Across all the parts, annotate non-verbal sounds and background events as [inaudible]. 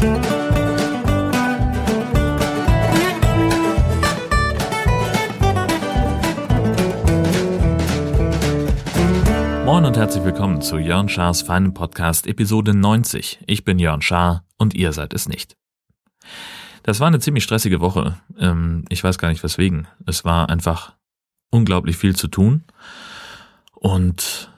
Moin und herzlich willkommen zu Jörn Schars feinem Podcast Episode 90. Ich bin Jörn Schaar und ihr seid es nicht. Das war eine ziemlich stressige Woche. Ähm, ich weiß gar nicht weswegen. Es war einfach unglaublich viel zu tun. Und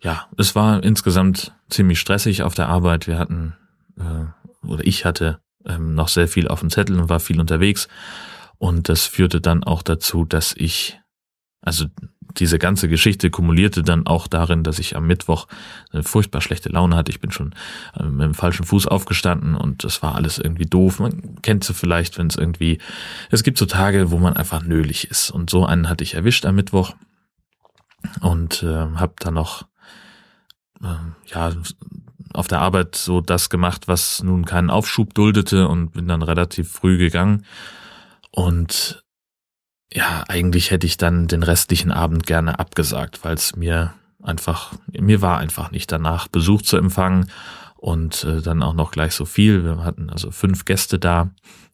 ja, es war insgesamt ziemlich stressig auf der Arbeit. Wir hatten, äh, oder ich hatte ähm, noch sehr viel auf dem Zettel und war viel unterwegs. Und das führte dann auch dazu, dass ich, also diese ganze Geschichte kumulierte dann auch darin, dass ich am Mittwoch eine furchtbar schlechte Laune hatte. Ich bin schon äh, mit dem falschen Fuß aufgestanden und das war alles irgendwie doof. Man kennt sie vielleicht, wenn es irgendwie, es gibt so Tage, wo man einfach nölig ist. Und so einen hatte ich erwischt am Mittwoch und äh, habe dann noch, äh, ja, auf der Arbeit so das gemacht, was nun keinen Aufschub duldete und bin dann relativ früh gegangen. Und ja, eigentlich hätte ich dann den restlichen Abend gerne abgesagt, weil es mir einfach, mir war einfach nicht danach, Besuch zu empfangen und äh, dann auch noch gleich so viel. Wir hatten also fünf Gäste da,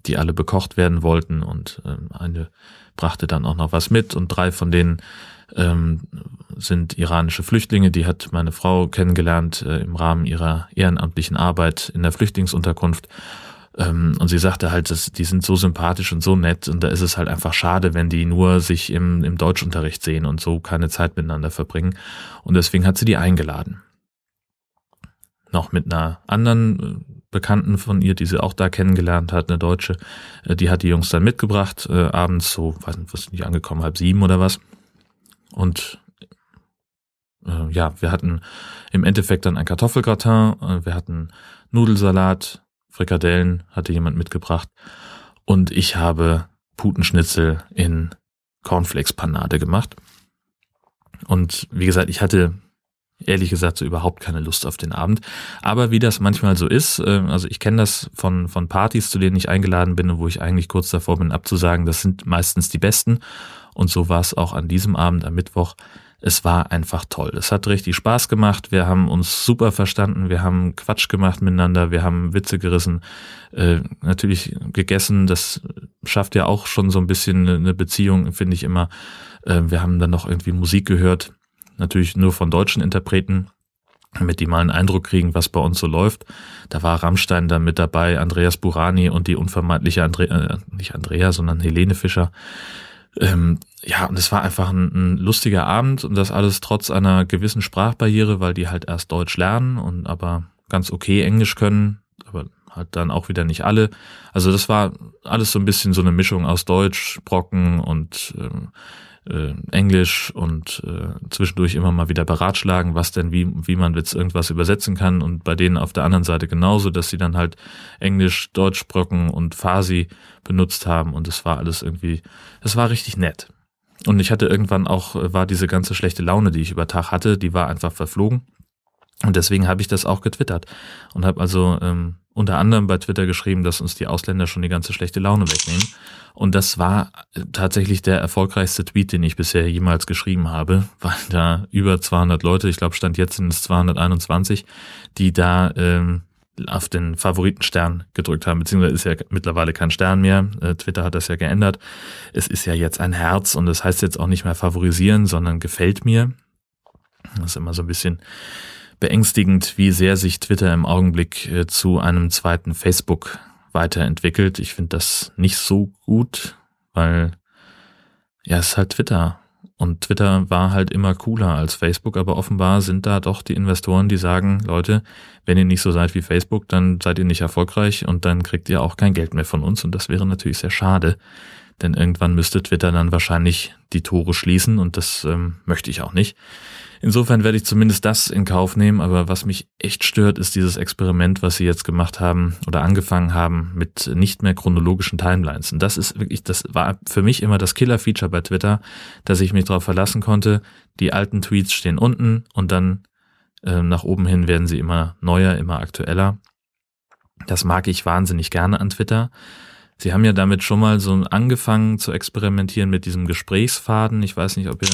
die alle bekocht werden wollten und äh, eine brachte dann auch noch was mit und drei von denen ähm, sind iranische Flüchtlinge, die hat meine Frau kennengelernt äh, im Rahmen ihrer ehrenamtlichen Arbeit in der Flüchtlingsunterkunft ähm, und sie sagte halt, dass die sind so sympathisch und so nett und da ist es halt einfach schade, wenn die nur sich im, im Deutschunterricht sehen und so keine Zeit miteinander verbringen. Und deswegen hat sie die eingeladen. Noch mit einer anderen äh, Bekannten von ihr, die sie auch da kennengelernt hat, eine Deutsche, äh, die hat die Jungs dann mitgebracht, äh, abends so, weiß nicht, was sind die angekommen, halb sieben oder was. Und äh, ja, wir hatten im Endeffekt dann ein Kartoffelgratin, äh, wir hatten Nudelsalat, Frikadellen hatte jemand mitgebracht und ich habe Putenschnitzel in Cornflakes-Panade gemacht. Und wie gesagt, ich hatte ehrlich gesagt so überhaupt keine Lust auf den Abend. Aber wie das manchmal so ist, äh, also ich kenne das von, von Partys, zu denen ich eingeladen bin und wo ich eigentlich kurz davor bin abzusagen, das sind meistens die besten. Und so war es auch an diesem Abend am Mittwoch es war einfach toll. Es hat richtig Spaß gemacht. Wir haben uns super verstanden. Wir haben Quatsch gemacht miteinander. Wir haben Witze gerissen. Äh, natürlich gegessen. Das schafft ja auch schon so ein bisschen eine Beziehung, finde ich immer. Äh, wir haben dann noch irgendwie Musik gehört. Natürlich nur von deutschen Interpreten damit die mal einen Eindruck kriegen, was bei uns so läuft. Da war Rammstein dann mit dabei, Andreas Burani und die unvermeidliche Andre äh, nicht Andrea, sondern Helene Fischer. Ähm, ja, und es war einfach ein, ein, lustiger Abend und das alles trotz einer gewissen Sprachbarriere, weil die halt erst Deutsch lernen und aber ganz okay Englisch können, aber halt dann auch wieder nicht alle. Also das war alles so ein bisschen so eine Mischung aus Deutsch, Brocken und ähm, äh, Englisch und äh, zwischendurch immer mal wieder beratschlagen, was denn, wie, wie man jetzt irgendwas übersetzen kann und bei denen auf der anderen Seite genauso, dass sie dann halt Englisch, Deutsch, Brocken und Farsi benutzt haben und es war alles irgendwie, es war richtig nett. Und ich hatte irgendwann auch, äh, war diese ganze schlechte Laune, die ich über Tag hatte, die war einfach verflogen. Und deswegen habe ich das auch getwittert und habe also ähm, unter anderem bei Twitter geschrieben, dass uns die Ausländer schon die ganze schlechte Laune wegnehmen. Und das war tatsächlich der erfolgreichste Tweet, den ich bisher jemals geschrieben habe, weil da über 200 Leute, ich glaube stand jetzt sind es 221, die da ähm, auf den Favoritenstern gedrückt haben, beziehungsweise ist ja mittlerweile kein Stern mehr. Äh, Twitter hat das ja geändert. Es ist ja jetzt ein Herz und das heißt jetzt auch nicht mehr favorisieren, sondern gefällt mir. Das ist immer so ein bisschen beängstigend, wie sehr sich Twitter im Augenblick äh, zu einem zweiten Facebook weiterentwickelt. Ich finde das nicht so gut, weil ja, es ist halt Twitter. Und Twitter war halt immer cooler als Facebook, aber offenbar sind da doch die Investoren, die sagen, Leute, wenn ihr nicht so seid wie Facebook, dann seid ihr nicht erfolgreich und dann kriegt ihr auch kein Geld mehr von uns. Und das wäre natürlich sehr schade, denn irgendwann müsste Twitter dann wahrscheinlich die Tore schließen und das ähm, möchte ich auch nicht. Insofern werde ich zumindest das in Kauf nehmen, aber was mich echt stört, ist dieses Experiment, was sie jetzt gemacht haben oder angefangen haben mit nicht mehr chronologischen Timelines. Und das ist wirklich, das war für mich immer das Killer-Feature bei Twitter, dass ich mich darauf verlassen konnte, die alten Tweets stehen unten und dann äh, nach oben hin werden sie immer neuer, immer aktueller. Das mag ich wahnsinnig gerne an Twitter. Sie haben ja damit schon mal so angefangen zu experimentieren mit diesem Gesprächsfaden. Ich weiß nicht, ob ihr,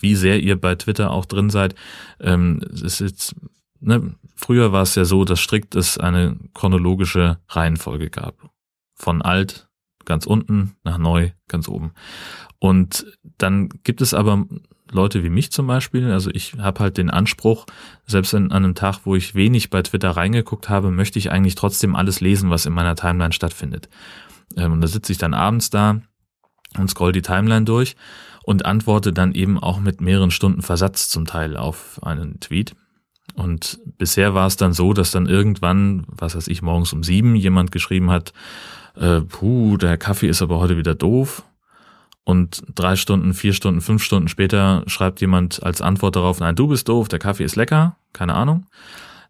wie sehr ihr bei Twitter auch drin seid. Ähm, es ist jetzt ne, früher war es ja so, dass strikt es eine chronologische Reihenfolge gab. Von alt ganz unten nach neu ganz oben. Und dann gibt es aber Leute wie mich zum Beispiel, also ich habe halt den Anspruch, selbst an einem Tag, wo ich wenig bei Twitter reingeguckt habe, möchte ich eigentlich trotzdem alles lesen, was in meiner Timeline stattfindet. Ähm, und da sitze ich dann abends da und scroll die Timeline durch und antworte dann eben auch mit mehreren Stunden Versatz zum Teil auf einen Tweet. Und bisher war es dann so, dass dann irgendwann, was weiß ich, morgens um sieben jemand geschrieben hat, äh, puh, der Kaffee ist aber heute wieder doof. Und drei Stunden, vier Stunden, fünf Stunden später schreibt jemand als Antwort darauf, nein, du bist doof, der Kaffee ist lecker, keine Ahnung.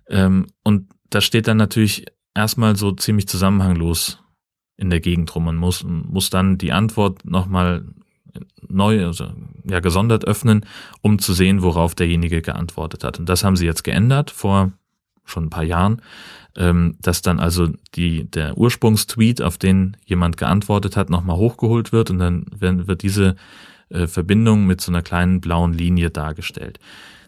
Ähm, und da steht dann natürlich erstmal so ziemlich zusammenhanglos in der Gegend rum. Man muss, muss dann die Antwort nochmal neu, also ja, gesondert öffnen, um zu sehen, worauf derjenige geantwortet hat. Und das haben sie jetzt geändert vor schon ein paar Jahren, ähm, dass dann also die, der Ursprungstweet, auf den jemand geantwortet hat, nochmal hochgeholt wird und dann wird diese äh, Verbindung mit so einer kleinen blauen Linie dargestellt.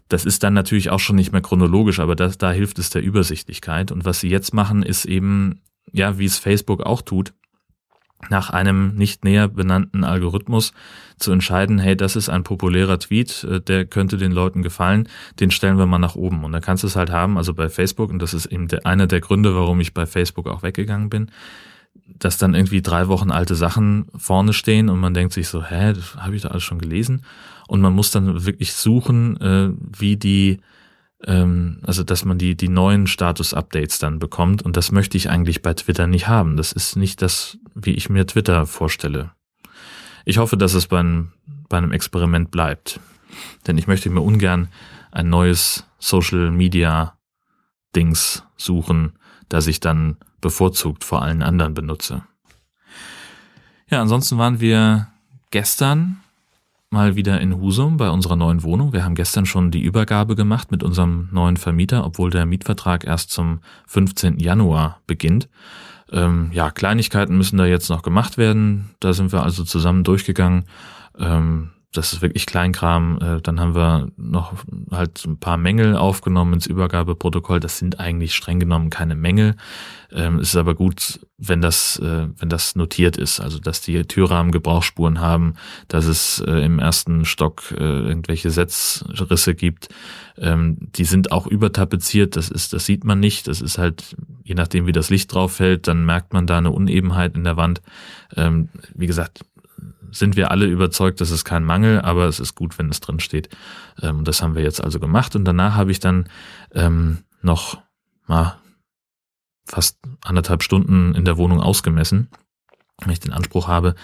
Das ist dann natürlich auch schon nicht mehr chronologisch, aber das, da hilft es der Übersichtlichkeit. Und was sie jetzt machen, ist eben, ja, wie es Facebook auch tut, nach einem nicht näher benannten Algorithmus zu entscheiden, hey, das ist ein populärer Tweet, äh, der könnte den Leuten gefallen, den stellen wir mal nach oben. Und dann kannst du es halt haben, also bei Facebook, und das ist eben der, einer der Gründe, warum ich bei Facebook auch weggegangen bin, dass dann irgendwie drei Wochen alte Sachen vorne stehen und man denkt sich so, hä, das habe ich da alles schon gelesen. Und man muss dann wirklich suchen, äh, wie die ähm, also dass man die, die neuen Status-Updates dann bekommt. Und das möchte ich eigentlich bei Twitter nicht haben. Das ist nicht das, wie ich mir Twitter vorstelle. Ich hoffe, dass es bei einem, bei einem Experiment bleibt. Denn ich möchte mir ungern ein neues Social Media Dings suchen, das ich dann bevorzugt vor allen anderen benutze. Ja, ansonsten waren wir gestern mal wieder in Husum bei unserer neuen Wohnung. Wir haben gestern schon die Übergabe gemacht mit unserem neuen Vermieter, obwohl der Mietvertrag erst zum 15. Januar beginnt. Ähm, ja, Kleinigkeiten müssen da jetzt noch gemacht werden. Da sind wir also zusammen durchgegangen. Ähm, das ist wirklich Kleinkram. Äh, dann haben wir noch halt ein paar Mängel aufgenommen ins Übergabeprotokoll. Das sind eigentlich streng genommen keine Mängel. Ähm, es ist aber gut, wenn das, äh, wenn das notiert ist. Also, dass die Türrahmen Gebrauchsspuren haben, dass es äh, im ersten Stock irgendwelche Setzrisse gibt. Ähm, die sind auch übertapeziert. Das ist, das sieht man nicht. Das ist halt, je nachdem, wie das Licht drauf fällt, dann merkt man da eine Unebenheit in der Wand. Ähm, wie gesagt, sind wir alle überzeugt, dass es kein Mangel, aber es ist gut, wenn es drin steht. Ähm, das haben wir jetzt also gemacht und danach habe ich dann ähm, noch mal fast anderthalb Stunden in der Wohnung ausgemessen, wenn ich den Anspruch habe,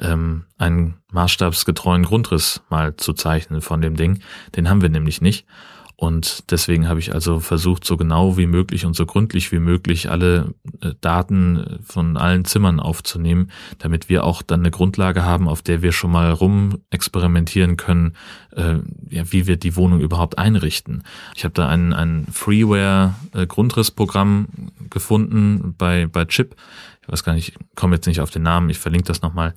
ähm, einen maßstabsgetreuen Grundriss mal zu zeichnen von dem Ding. Den haben wir nämlich nicht. Und deswegen habe ich also versucht, so genau wie möglich und so gründlich wie möglich alle äh, Daten von allen Zimmern aufzunehmen, damit wir auch dann eine Grundlage haben, auf der wir schon mal rum experimentieren können, äh, ja, wie wir die Wohnung überhaupt einrichten. Ich habe da ein, ein Freeware-Grundrissprogramm äh, gefunden bei, bei Chip. Ich weiß gar nicht, komme jetzt nicht auf den Namen, ich verlinke das nochmal,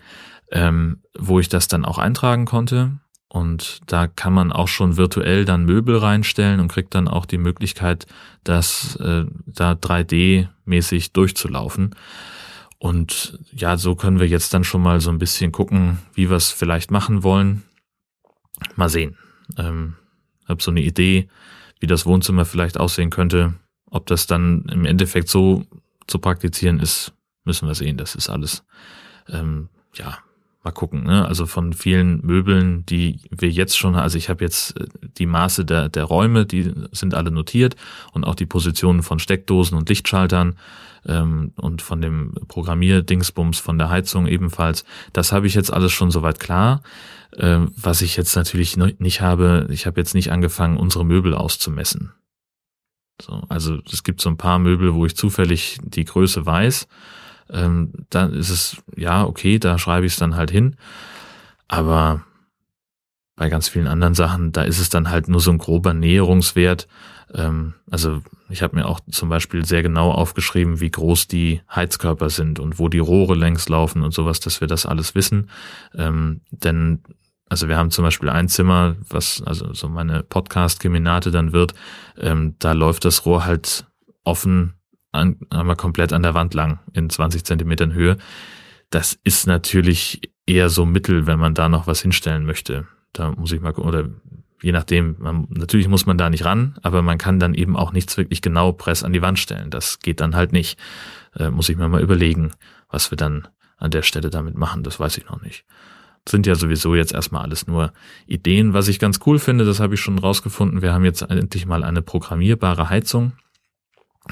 ähm, wo ich das dann auch eintragen konnte und da kann man auch schon virtuell dann Möbel reinstellen und kriegt dann auch die Möglichkeit, das äh, da 3D-mäßig durchzulaufen. Und ja, so können wir jetzt dann schon mal so ein bisschen gucken, wie wir es vielleicht machen wollen. Mal sehen. Ähm, habe so eine Idee, wie das Wohnzimmer vielleicht aussehen könnte. Ob das dann im Endeffekt so zu praktizieren ist, müssen wir sehen. Das ist alles ähm, ja mal gucken. Ne? Also von vielen Möbeln, die wir jetzt schon, also ich habe jetzt äh, die Maße der, der Räume, die sind alle notiert und auch die Positionen von Steckdosen und Lichtschaltern ähm, und von dem Programmierdingsbums von der Heizung ebenfalls. Das habe ich jetzt alles schon soweit klar. Ähm, was ich jetzt natürlich nicht habe, ich habe jetzt nicht angefangen, unsere Möbel auszumessen. So, also es gibt so ein paar Möbel, wo ich zufällig die Größe weiß ähm, dann ist es, ja, okay, da schreibe ich es dann halt hin. Aber bei ganz vielen anderen Sachen, da ist es dann halt nur so ein grober Näherungswert. Ähm, also ich habe mir auch zum Beispiel sehr genau aufgeschrieben, wie groß die Heizkörper sind und wo die Rohre längs laufen und sowas, dass wir das alles wissen. Ähm, denn Also wir haben zum Beispiel ein Zimmer, was also so meine Podcast-Keminate dann wird, ähm, da läuft das Rohr halt offen an, einmal komplett an der Wand lang in 20 Zentimetern Höhe. Das ist natürlich eher so mittel, wenn man da noch was hinstellen möchte. Da muss ich mal, oder je nachdem, man, natürlich muss man da nicht ran, aber man kann dann eben auch nichts wirklich genau press an die Wand stellen. Das geht dann halt nicht. Äh, muss ich mir mal überlegen, was wir dann an der Stelle damit machen. Das weiß ich noch nicht. Das sind ja sowieso jetzt erstmal alles nur Ideen. Was ich ganz cool finde, das habe ich schon rausgefunden. Wir haben jetzt endlich mal eine programmierbare Heizung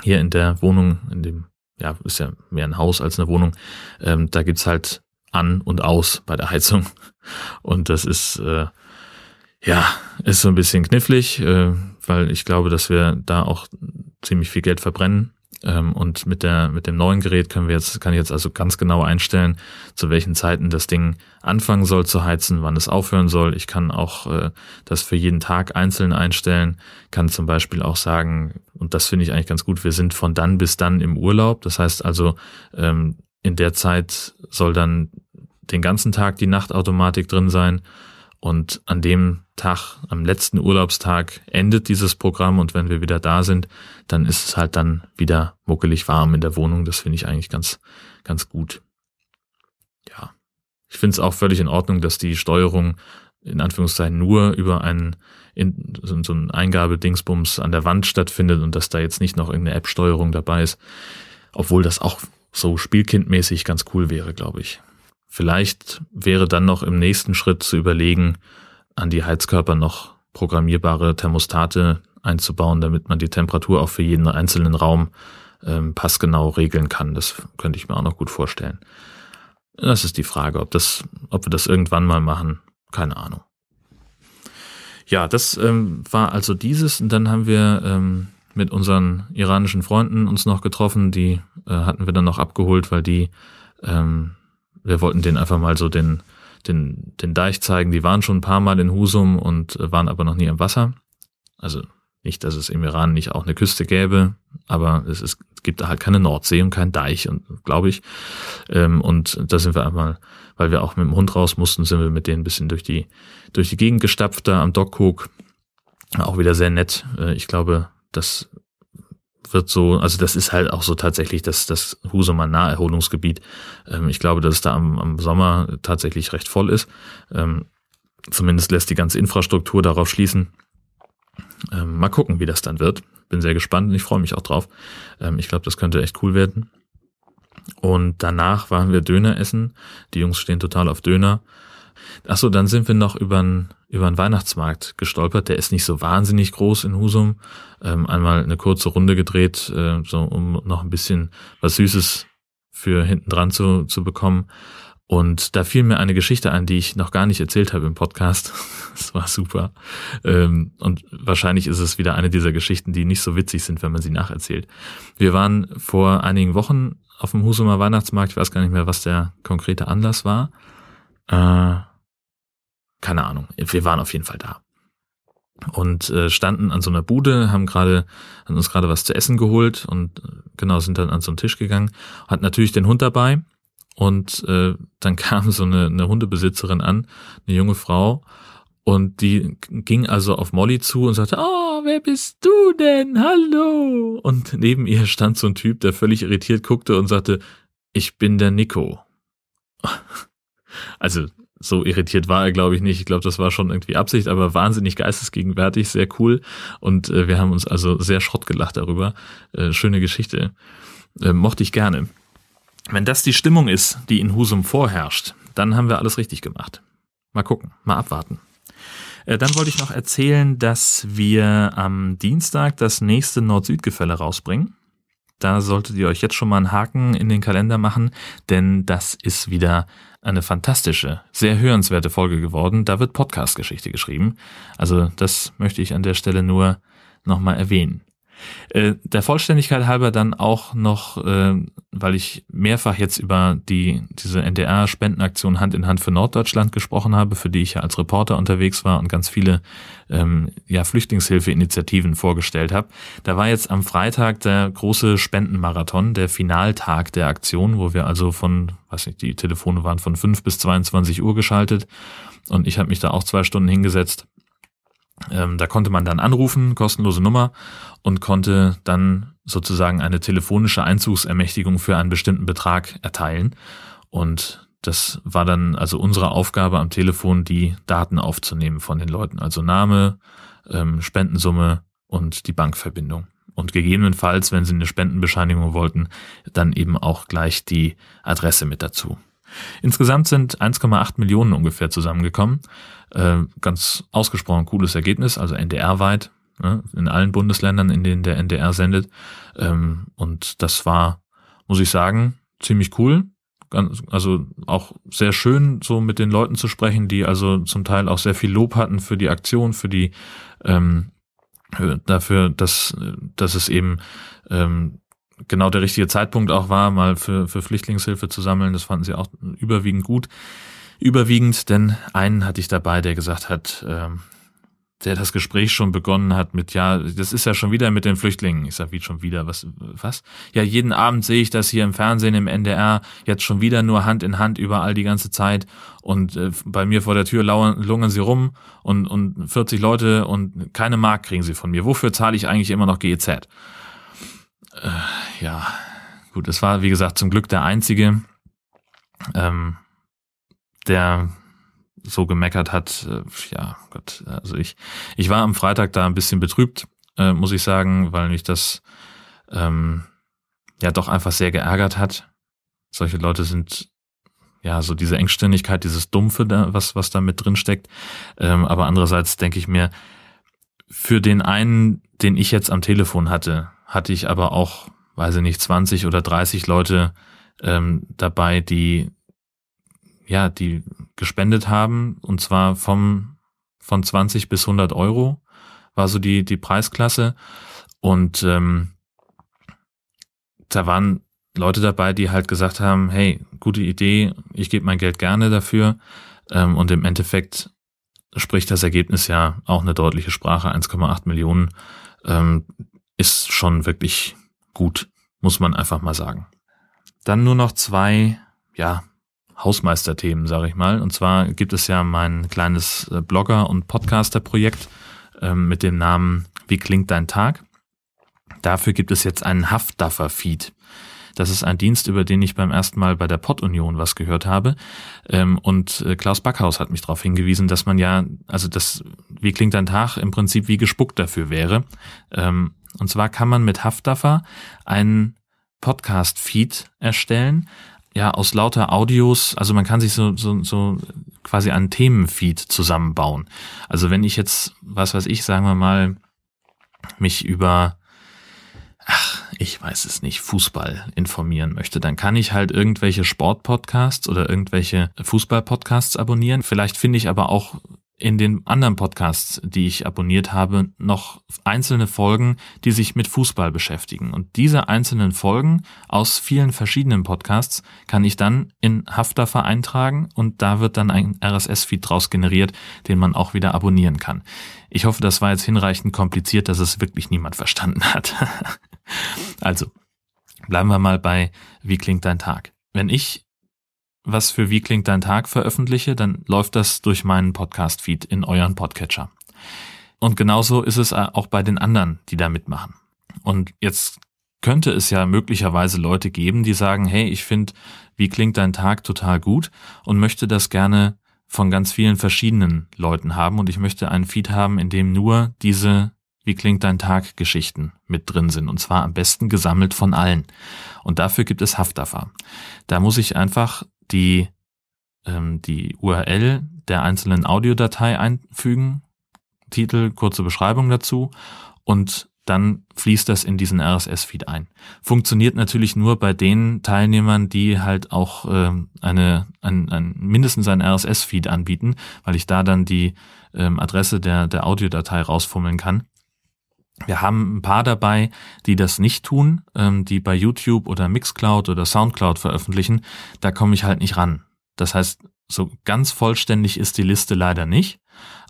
hier in der Wohnung, in dem, ja, ist ja mehr ein Haus als eine Wohnung. Ähm, da gibt's halt an und aus bei der Heizung. [laughs] Und das ist, äh, ja, ist so ein bisschen knifflig, äh, weil ich glaube, dass wir da auch ziemlich viel Geld verbrennen. Ähm, und mit der, mit dem neuen Gerät können wir jetzt, kann ich jetzt also ganz genau einstellen, zu welchen Zeiten das Ding anfangen soll zu heizen, wann es aufhören soll. Ich kann auch äh, das für jeden Tag einzeln einstellen, kann zum Beispiel auch sagen, und das finde ich eigentlich ganz gut, wir sind von dann bis dann im Urlaub. Das heißt also, ähm, in der Zeit soll dann den ganzen Tag die Nachtautomatik drin sein und an dem Tag, am letzten Urlaubstag endet dieses Programm und wenn wir wieder da sind, dann ist es halt dann wieder muckelig warm in der Wohnung. Das finde ich eigentlich ganz, ganz gut. Ja. Ich finde es auch völlig in Ordnung, dass die Steuerung in Anführungszeichen nur über einen in, so ein Eingabedingsbums an der Wand stattfindet und dass da jetzt nicht noch irgendeine App-Steuerung dabei ist. Obwohl das auch so spielkindmäßig ganz cool wäre, glaube ich. Vielleicht wäre dann noch im nächsten Schritt zu überlegen, an die Heizkörper noch programmierbare Thermostate einzubauen, damit man die Temperatur auch für jeden einzelnen Raum ähm, passgenau regeln kann. Das könnte ich mir auch noch gut vorstellen. Das ist die Frage, ob das, ob wir das irgendwann mal machen. Keine Ahnung. Ja, das ähm, war also dieses. Und dann haben wir ähm, mit unseren iranischen Freunden uns noch getroffen. Die äh, hatten wir dann noch abgeholt, weil die ähm, wir wollten denen einfach mal so den, den, den Deich zeigen. Die waren schon ein paar Mal in Husum und äh, waren aber noch nie im Wasser. Also nicht, dass es im Iran nicht auch eine Küste gäbe, aber es, ist, es gibt da halt keine Nordsee und kein Deich, und glaube ich. Ähm, und da sind wir einmal, weil wir auch mit dem Hund raus mussten, sind wir mit denen ein bisschen durch die, durch die Gegend gestapft da am Dockhook. Auch wieder sehr nett. Äh, ich glaube, das wird so, also das ist halt auch so tatsächlich das, das Husumer Naherholungsgebiet. Ähm, ich glaube, dass es da am, am Sommer tatsächlich recht voll ist. Ähm, zumindest lässt die ganze Infrastruktur darauf schließen. Ähm, mal gucken, wie das dann wird. Bin sehr gespannt und ich freue mich auch drauf. Ähm, ich glaube, das könnte echt cool werden. Und danach waren wir Döner essen. Die Jungs stehen total auf Döner. Achso, dann sind wir noch über einen über einen Weihnachtsmarkt gestolpert. Der ist nicht so wahnsinnig groß in Husum. Ähm, einmal eine kurze Runde gedreht, äh, so um noch ein bisschen was Süßes für hinten dran zu, zu bekommen. Und da fiel mir eine Geschichte ein, die ich noch gar nicht erzählt habe im Podcast. [laughs] Das war super. Ähm, und wahrscheinlich ist es wieder eine dieser Geschichten, die nicht so witzig sind, wenn man sie nacherzählt. Wir waren vor einigen Wochen auf dem Husumer Weihnachtsmarkt. Ich weiß gar nicht mehr, was der konkrete Anlass war. Äh, keine Ahnung. Wir waren auf jeden Fall da. Und äh, standen an so einer Bude, haben gerade, haben uns gerade was zu essen geholt und äh, genau sind dann an so einen Tisch gegangen. Hat natürlich den Hund dabei. Und äh, dann [laughs] kam so eine, eine Hundebesitzerin an, eine junge Frau, und die ging also auf Molly zu und sagte, oh, wer bist du denn? Hallo. Und neben ihr stand so ein Typ, der völlig irritiert guckte und sagte, ich bin der Nico. [laughs] Also so irritiert war er, glaube ich, nicht. Ich glaube, das war schon irgendwie Absicht, aber wahnsinnig geistesgegenwärtig, sehr cool. Und äh, wir haben uns also sehr Schrott gelacht darüber. Äh, schöne Geschichte. Äh, mochte ich gerne. Wenn das die Stimmung ist, die in Husum vorherrscht, dann haben wir alles richtig gemacht. Mal gucken, mal abwarten. Äh, dann wollte ich noch erzählen, dass wir am Dienstag das nächste Nord-Süd-Gefälle rausbringen. Da solltet ihr euch jetzt schon mal einen Haken in den Kalender machen, denn das ist wieder eine fantastische, sehr hörenswerte Folge geworden. Da wird Podcast-Geschichte geschrieben. Also das möchte ich an der Stelle nur nochmal erwähnen. Äh, der Vollständigkeit halber dann auch noch, äh, weil ich mehrfach jetzt über die diese NDR-Spendenaktion Hand in Hand für Norddeutschland gesprochen habe, für die ich ja als Reporter unterwegs war und ganz viele ähm, ja, Flüchtlingshilfeinitiativen vorgestellt habe. Da war jetzt am Freitag der große Spendenmarathon, der Finaltag der Aktion, wo wir also von, weiß nicht, die Telefone waren von 5 bis 22 Uhr geschaltet und ich habe mich da auch zwei Stunden hingesetzt ähm, da konnte man dann anrufen, kostenlose Nummer, und konnte dann sozusagen eine telefonische Einzugsermächtigung für einen bestimmten Betrag erteilen. Und das war dann also unsere Aufgabe am Telefon, die Daten aufzunehmen von den Leuten. Also Name, ähm, Spendensumme und die Bankverbindung. Und gegebenenfalls, wenn sie eine Spendenbescheinigung wollten, dann eben auch gleich die Adresse mit dazu. Insgesamt sind 1,8 Millionen ungefähr zusammengekommen. Äh, ganz ausgesprochen cooles Ergebnis, also NDR-weit, ne, in allen Bundesländern, in denen der NDR sendet. Ähm, und das war, muss ich sagen, ziemlich cool. Also auch sehr schön, so mit den Leuten zu sprechen, die also zum Teil auch sehr viel Lob hatten für die Aktion, für die ähm, dafür, dass, dass es eben ähm, genau der richtige Zeitpunkt auch war, mal für, für Flüchtlingshilfe zu sammeln. Das fanden sie auch überwiegend gut. Überwiegend, denn einen hatte ich dabei, der gesagt hat, ähm, der das Gespräch schon begonnen hat mit, ja, das ist ja schon wieder mit den Flüchtlingen. Ich sag, wie schon wieder, was, was? Ja, jeden Abend sehe ich das hier im Fernsehen, im NDR, jetzt schon wieder nur Hand in Hand überall die ganze Zeit und äh, bei mir vor der Tür lauern, lungern sie rum und, und 40 Leute und keine Mark kriegen sie von mir. Wofür zahle ich eigentlich immer noch GEZ? Äh, ja, gut, es war, wie gesagt, zum Glück der einzige, ähm, der so gemeckert hat. Äh, ja, Gott, also ich, ich war am Freitag da ein bisschen betrübt, äh, muss ich sagen, weil mich das ähm, ja doch einfach sehr geärgert hat. Solche Leute sind ja so diese Engständigkeit, dieses Dumpfe, da, was was da mit drin steckt. Ähm, aber andererseits denke ich mir, für den einen, den ich jetzt am Telefon hatte, hatte ich aber auch, weiß ich nicht, 20 oder 30 Leute ähm, dabei, die ja, die gespendet haben, und zwar vom, von 20 bis 100 Euro war so die, die Preisklasse. Und ähm, da waren Leute dabei, die halt gesagt haben, hey, gute Idee, ich gebe mein Geld gerne dafür. Ähm, und im Endeffekt spricht das Ergebnis ja auch eine deutliche Sprache. 1,8 Millionen ähm, ist schon wirklich gut, muss man einfach mal sagen. Dann nur noch zwei, ja, Hausmeisterthemen, sage ich mal. Und zwar gibt es ja mein kleines äh, Blogger- und Podcaster-Projekt ähm, mit dem Namen Wie klingt dein Tag? Dafür gibt es jetzt einen Haftdaffer-Feed. Das ist ein Dienst, über den ich beim ersten Mal bei der Pod-Union was gehört habe. Ähm, und äh, Klaus Backhaus hat mich darauf hingewiesen, dass man ja, also das, wie klingt dein Tag, im Prinzip wie gespuckt dafür wäre. Ähm, und zwar kann man mit Haftdaffer einen Podcast-Feed erstellen, ja aus lauter Audios, also man kann sich so, so, so quasi einen Themenfeed zusammenbauen. Also wenn ich jetzt, was weiß ich, sagen wir mal, mich über, ach, ich weiß es nicht, Fußball informieren möchte, dann kann ich halt irgendwelche Sportpodcasts oder irgendwelche Fußballpodcasts abonnieren. Vielleicht finde ich aber auch in den anderen Podcasts, die ich abonniert habe, noch einzelne Folgen, die sich mit Fußball beschäftigen. Und diese einzelnen Folgen aus vielen verschiedenen Podcasts kann ich dann in Haftafer eintragen und da wird dann ein RSS-Feed draus generiert, den man auch wieder abonnieren kann. Ich hoffe, das war jetzt hinreichend kompliziert, dass es wirklich niemand verstanden hat. [laughs] also, bleiben wir mal bei Wie klingt dein Tag? Wenn ich was für Wie klingt dein Tag veröffentliche, dann läuft das durch meinen Podcast-Feed in euren Podcatcher. Und genauso ist es auch bei den anderen, die da mitmachen. Und jetzt könnte es ja möglicherweise Leute geben, die sagen, hey, ich finde, wie klingt dein Tag total gut und möchte das gerne von ganz vielen verschiedenen Leuten haben und ich möchte einen Feed haben, in dem nur diese wie klingt dein Tag Geschichten mit drin sind und zwar am besten gesammelt von allen. Und dafür gibt es Haftdaffer. Da muss ich einfach die, ähm, die URL der einzelnen Audiodatei einfügen, Titel, kurze Beschreibung dazu und dann fließt das in diesen RSS-Feed ein. Funktioniert natürlich nur bei den Teilnehmern, die halt auch ähm, eine, ein, ein, mindestens einen RSS-Feed anbieten, weil ich da dann die ähm, Adresse der, der Audiodatei rausfummeln kann. Wir haben ein paar dabei, die das nicht tun, ähm, die bei YouTube oder Mixcloud oder Soundcloud veröffentlichen. Da komme ich halt nicht ran. Das heißt, so ganz vollständig ist die Liste leider nicht.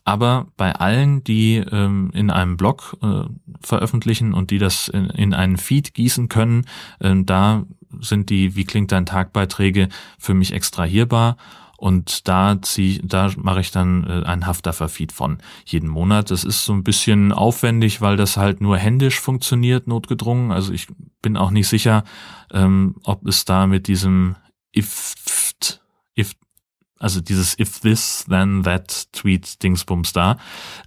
Aber bei allen, die ähm, in einem Blog äh, veröffentlichen und die das in, in einen Feed gießen können, äh, da sind die Wie klingt dein Tagbeiträge für mich extrahierbar und da zieh, da mache ich dann äh, einen Haftdaffer-Feed von jeden Monat. Das ist so ein bisschen aufwendig, weil das halt nur händisch funktioniert, notgedrungen. Also ich bin auch nicht sicher, ähm, ob es da mit diesem if, if, also dieses if this, then that Tweet Dingsbums da,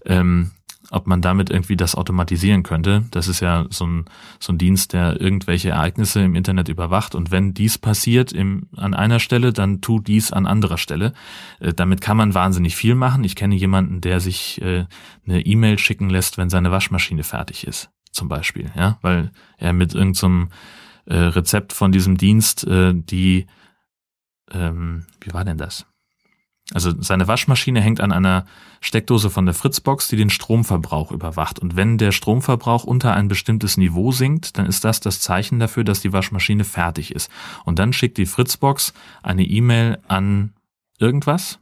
ähm, ob man damit irgendwie das automatisieren könnte. Das ist ja so ein, so ein Dienst, der irgendwelche Ereignisse im Internet überwacht. Und wenn dies passiert im, an einer Stelle, dann tu dies an anderer Stelle. Äh, damit kann man wahnsinnig viel machen. Ich kenne jemanden, der sich äh, eine E-Mail schicken lässt, wenn seine Waschmaschine fertig ist, zum Beispiel. Ja, weil er mit irgendeinem so äh, Rezept von diesem Dienst äh, die, ähm, wie war denn das? Also seine Waschmaschine hängt an einer Steckdose von der Fritzbox, die den Stromverbrauch überwacht. Und wenn der Stromverbrauch unter ein bestimmtes Niveau sinkt, dann ist das das Zeichen dafür, dass die Waschmaschine fertig ist. Und dann schickt die Fritzbox eine E-Mail an irgendwas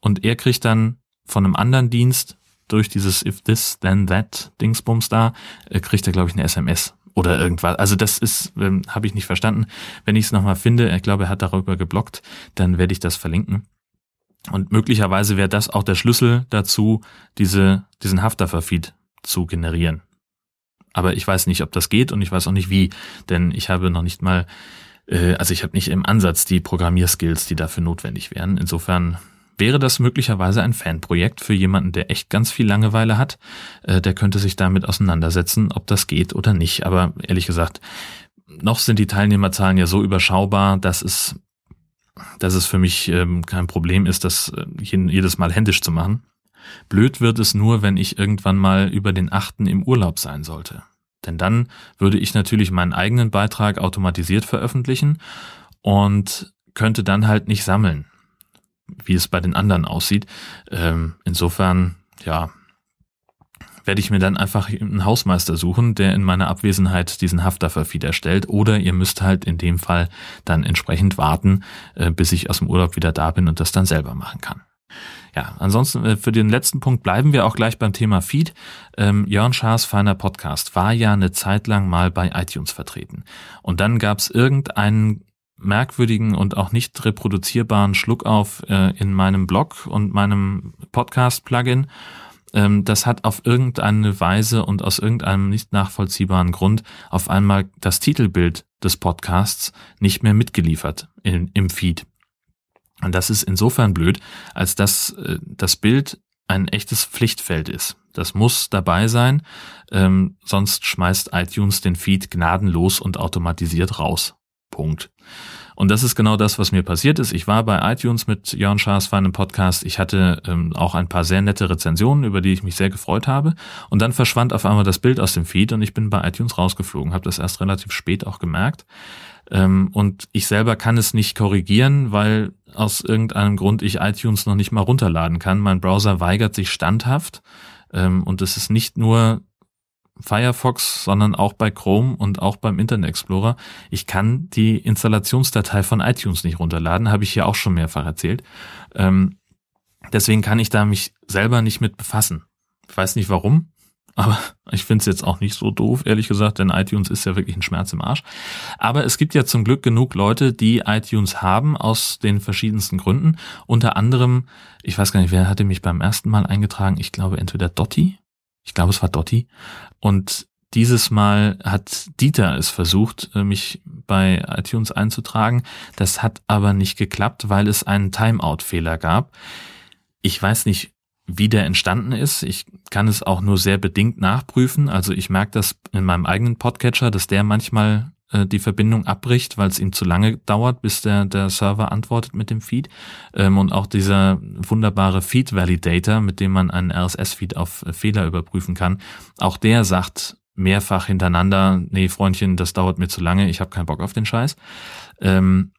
und er kriegt dann von einem anderen Dienst durch dieses if this then that Dingsbums da, äh, kriegt er glaube ich eine SMS oder irgendwas. Also das ist, ähm, habe ich nicht verstanden. Wenn ich es nochmal finde, ich glaube, er hat darüber geblockt, dann werde ich das verlinken. Und möglicherweise wäre das auch der Schlüssel dazu, diese, diesen Haftdaffer-Feed zu generieren. Aber ich weiß nicht, ob das geht und ich weiß auch nicht wie, denn ich habe noch nicht mal, äh, also ich habe nicht im Ansatz die Programmierskills, die dafür notwendig wären. Insofern wäre das möglicherweise ein Fanprojekt für jemanden, der echt ganz viel Langeweile hat. Äh, der könnte sich damit auseinandersetzen, ob das geht oder nicht. Aber ehrlich gesagt, noch sind die Teilnehmerzahlen ja so überschaubar, dass es dass es für mich ähm, kein Problem ist, das äh, jedes Mal händisch zu machen. Blöd wird es nur, wenn ich irgendwann mal über den achten im Urlaub sein sollte. Denn dann würde ich natürlich meinen eigenen Beitrag automatisiert veröffentlichen und könnte dann halt nicht sammeln, wie es bei den anderen aussieht. Ähm, insofern, ja, werde ich mir dann einfach einen Hausmeister suchen, der in meiner Abwesenheit diesen Haftdaffer-Feed erstellt. Oder ihr müsst halt in dem Fall dann entsprechend warten, äh, bis ich aus dem Urlaub wieder da bin und das dann selber machen kann. Ja, ansonsten äh, für den letzten Punkt bleiben wir auch gleich beim Thema Feed. Ähm, Jörn Schaas feiner Podcast war ja eine Zeit lang mal bei iTunes vertreten. Und dann gab es irgendeinen merkwürdigen und auch nicht reproduzierbaren Schluck auf äh, in meinem Blog und meinem Podcast-Plugin ähm, das hat auf irgendeine Weise und aus irgendeinem nicht nachvollziehbaren Grund auf einmal das Titelbild des Podcasts nicht mehr mitgeliefert in, im Feed. Und das ist insofern blöd, als dass äh, das Bild ein echtes Pflichtfeld ist. Das muss dabei sein, ähm, sonst schmeißt iTunes den Feed gnadenlos und automatisiert raus. Punkt. Und das ist genau das, was mir passiert ist. Ich war bei iTunes mit Jörn Schaas für einen Podcast. Ich hatte ähm, auch ein paar sehr nette Rezensionen, über die ich mich sehr gefreut habe. Und dann verschwand auf einmal das Bild aus dem Feed und ich bin bei iTunes rausgeflogen. Habe das erst relativ spät auch gemerkt. Ähm, und ich selber kann es nicht korrigieren, weil aus irgendeinem Grund ich iTunes noch nicht mal runterladen kann. Mein Browser weigert sich standhaft. Ähm, und es ist nicht nur Firefox, sondern auch bei Chrome und auch beim Internet Explorer. Ich kann die Installationsdatei von iTunes nicht runterladen, habe ich hier auch schon mehrfach erzählt. Ähm, deswegen kann ich da mich selber nicht mit befassen. Ich weiß nicht warum, [laughs] aber ich finde es jetzt auch nicht so doof, ehrlich gesagt, denn iTunes ist ja wirklich ein Schmerz im Arsch. Aber es gibt ja zum Glück genug Leute, die iTunes haben, aus den verschiedensten Gründen. Unter anderem, ich weiß gar nicht, wer hatte mich beim ersten Mal eingetragen, ich glaube entweder Dotti ich glaube, es war Dotti. Und dieses Mal hat Dieter es versucht, äh, mich bei iTunes einzutragen. Das hat aber nicht geklappt, weil es einen Timeout-Fehler gab. Ich weiß nicht, wie der entstanden ist. Ich kann es auch nur sehr bedingt nachprüfen. Also ich merke das in meinem eigenen Podcatcher, dass der manchmal äh, die Verbindung abbricht, weil es ihm zu lange dauert, bis der, der Server antwortet mit dem Feed. Ähm, und auch dieser wunderbare Feed Validator, mit dem man einen RSS-Feed auf äh, Fehler überprüfen kann, auch der sagt mehrfach hintereinander, nee, Freundchen, das dauert mir zu lange, ich habe keinen Bock auf den Scheiß. Ähm,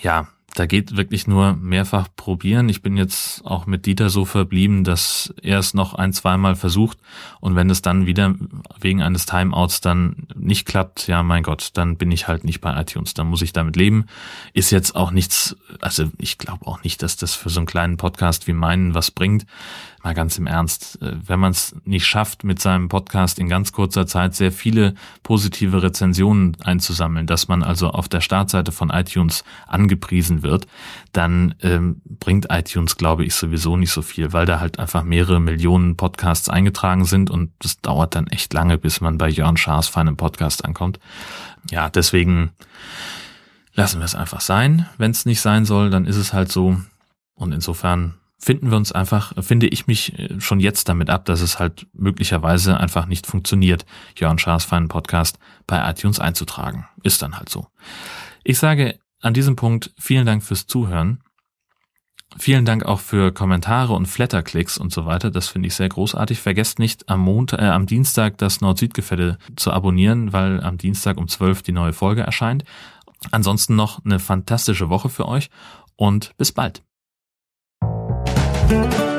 ja, da geht wirklich nur mehrfach probieren. Ich bin jetzt auch mit Dieter so verblieben, dass er es noch ein, zweimal versucht und wenn es dann wieder wegen eines Timeouts dann nicht klappt, ja mein Gott, dann bin ich halt nicht bei iTunes, dann muss ich damit leben. Ist jetzt auch nichts, also ich glaube auch nicht, dass das für so einen kleinen Podcast wie meinen was bringt mal ganz im Ernst, äh, wenn man es nicht schafft, mit seinem Podcast in ganz kurzer Zeit sehr viele positive Rezensionen einzusammeln, dass man also auf der Startseite von iTunes angepriesen wird, dann ähm, bringt iTunes, glaube ich, sowieso nicht so viel, weil da halt einfach mehrere Millionen Podcasts eingetragen sind und das dauert dann echt lange, bis man bei Jörn Schaas feinem Podcast ankommt. Ja, deswegen lassen wir es einfach sein. Wenn es nicht sein soll, dann ist es halt so. Und insofern finden wir uns einfach, finde ich mich äh, schon jetzt damit ab, dass es halt möglicherweise einfach nicht funktioniert, Jörn Schaas feinen Podcast bei iTunes einzutragen. Ist dann halt so. Ich sage an diesem Punkt vielen Dank fürs Zuhören. Vielen Dank auch für Kommentare und Flatterklicks und so weiter. Das finde ich sehr großartig. Vergesst nicht am Montag, äh, am Dienstag das Nord-Süd-Gefälle zu abonnieren, weil am Dienstag um 12 die neue Folge erscheint. Ansonsten noch eine fantastische Woche für euch und bis bald. Thank you.